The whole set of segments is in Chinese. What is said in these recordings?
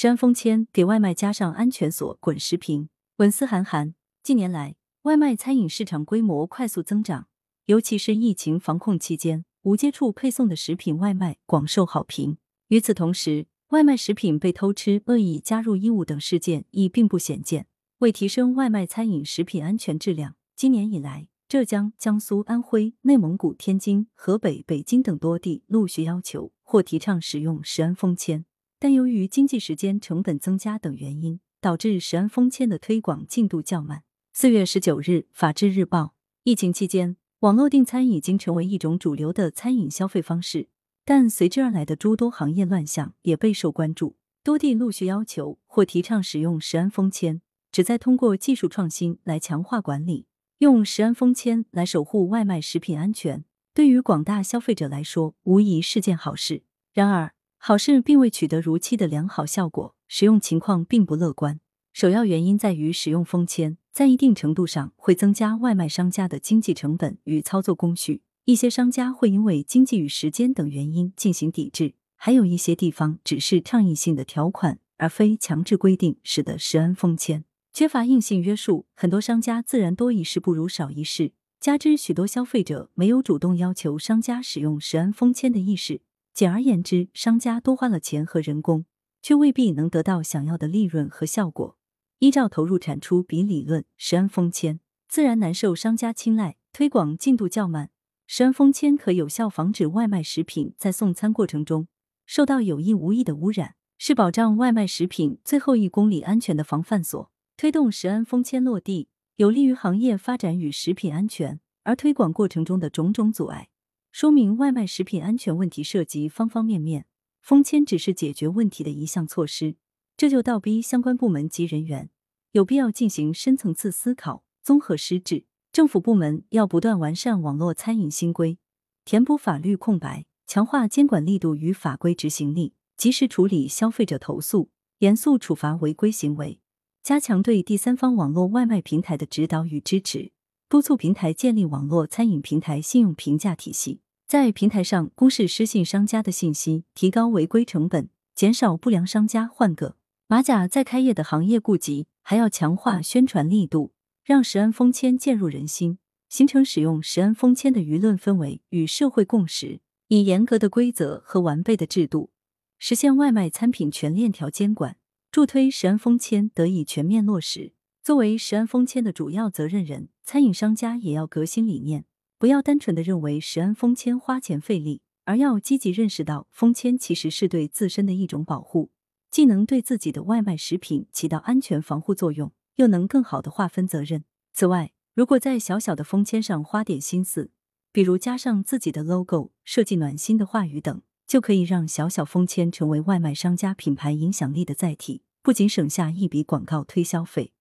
食安封签给外卖加上安全锁，滚石屏。文思涵涵，近年来，外卖餐饮市场规模快速增长，尤其是疫情防控期间，无接触配送的食品外卖广受好评。与此同时，外卖食品被偷吃、恶意加入衣物等事件亦并不鲜见。为提升外卖餐饮食品安全质量，今年以来，浙江、江苏、安徽、内蒙古、天津、河北、北京等多地陆续要求或提倡使用食安封签，但由于经济时间成本增加等原因，导致食安封签的推广进度较慢。四月十九日，《法制日报》：疫情期间，网络订餐已经成为一种主流的餐饮消费方式。但随之而来的诸多行业乱象也备受关注，多地陆续要求或提倡使用食安封签，旨在通过技术创新来强化管理，用食安封签来守护外卖食品安全，对于广大消费者来说无疑是件好事。然而，好事并未取得如期的良好效果，使用情况并不乐观。首要原因在于使用封签，在一定程度上会增加外卖商家的经济成本与操作工序。一些商家会因为经济与时间等原因进行抵制，还有一些地方只是倡议性的条款，而非强制规定，使得食安封签缺乏硬性约束，很多商家自然多一事不如少一事。加之许多消费者没有主动要求商家使用食安封签的意识，简而言之，商家多花了钱和人工，却未必能得到想要的利润和效果。依照投入产出比理论，食安封签自然难受商家青睐，推广进度较慢。食安封签可有效防止外卖食品在送餐过程中受到有意无意的污染，是保障外卖食品最后一公里安全的防范锁。推动食安封签落地，有利于行业发展与食品安全。而推广过程中的种种阻碍，说明外卖食品安全问题涉及方方面面，封签只是解决问题的一项措施。这就倒逼相关部门及人员有必要进行深层次思考，综合施治。政府部门要不断完善网络餐饮新规，填补法律空白，强化监管力度与法规执行力，及时处理消费者投诉，严肃处罚违规行为，加强对第三方网络外卖平台的指导与支持，督促平台建立网络餐饮平台信用评价体系，在平台上公示失信商家的信息，提高违规成本，减少不良商家换个马甲再开业的行业痼疾，还要强化宣传力度。让食安封签渐入人心，形成使用食安封签的舆论氛围与社会共识，以严格的规则和完备的制度，实现外卖餐品全链条监管，助推食安封签得以全面落实。作为食安封签的主要责任人，餐饮商家也要革新理念，不要单纯的认为食安封签花钱费力，而要积极认识到封签其实是对自身的一种保护，既能对自己的外卖食品起到安全防护作用。又能更好的划分责任。此外，如果在小小的封签上花点心思，比如加上自己的 logo、设计暖心的话语等，就可以让小小封签成为外卖商家品牌影响力的载体。不仅省下一笔广告推销费，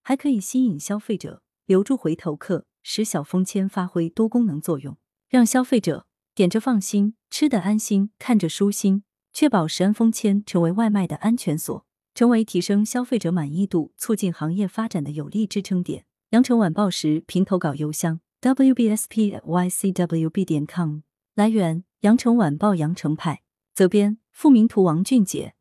还可以吸引消费者，留住回头客，使小封签发挥多功能作用，让消费者点着放心，吃得安心，看着舒心，确保食安封签成为外卖的安全锁。成为提升消费者满意度、促进行业发展的有力支撑点。羊城晚报时评投稿邮箱：wbspycwb 点 com。来源：羊城晚报羊城派。责编：付明图，王俊杰。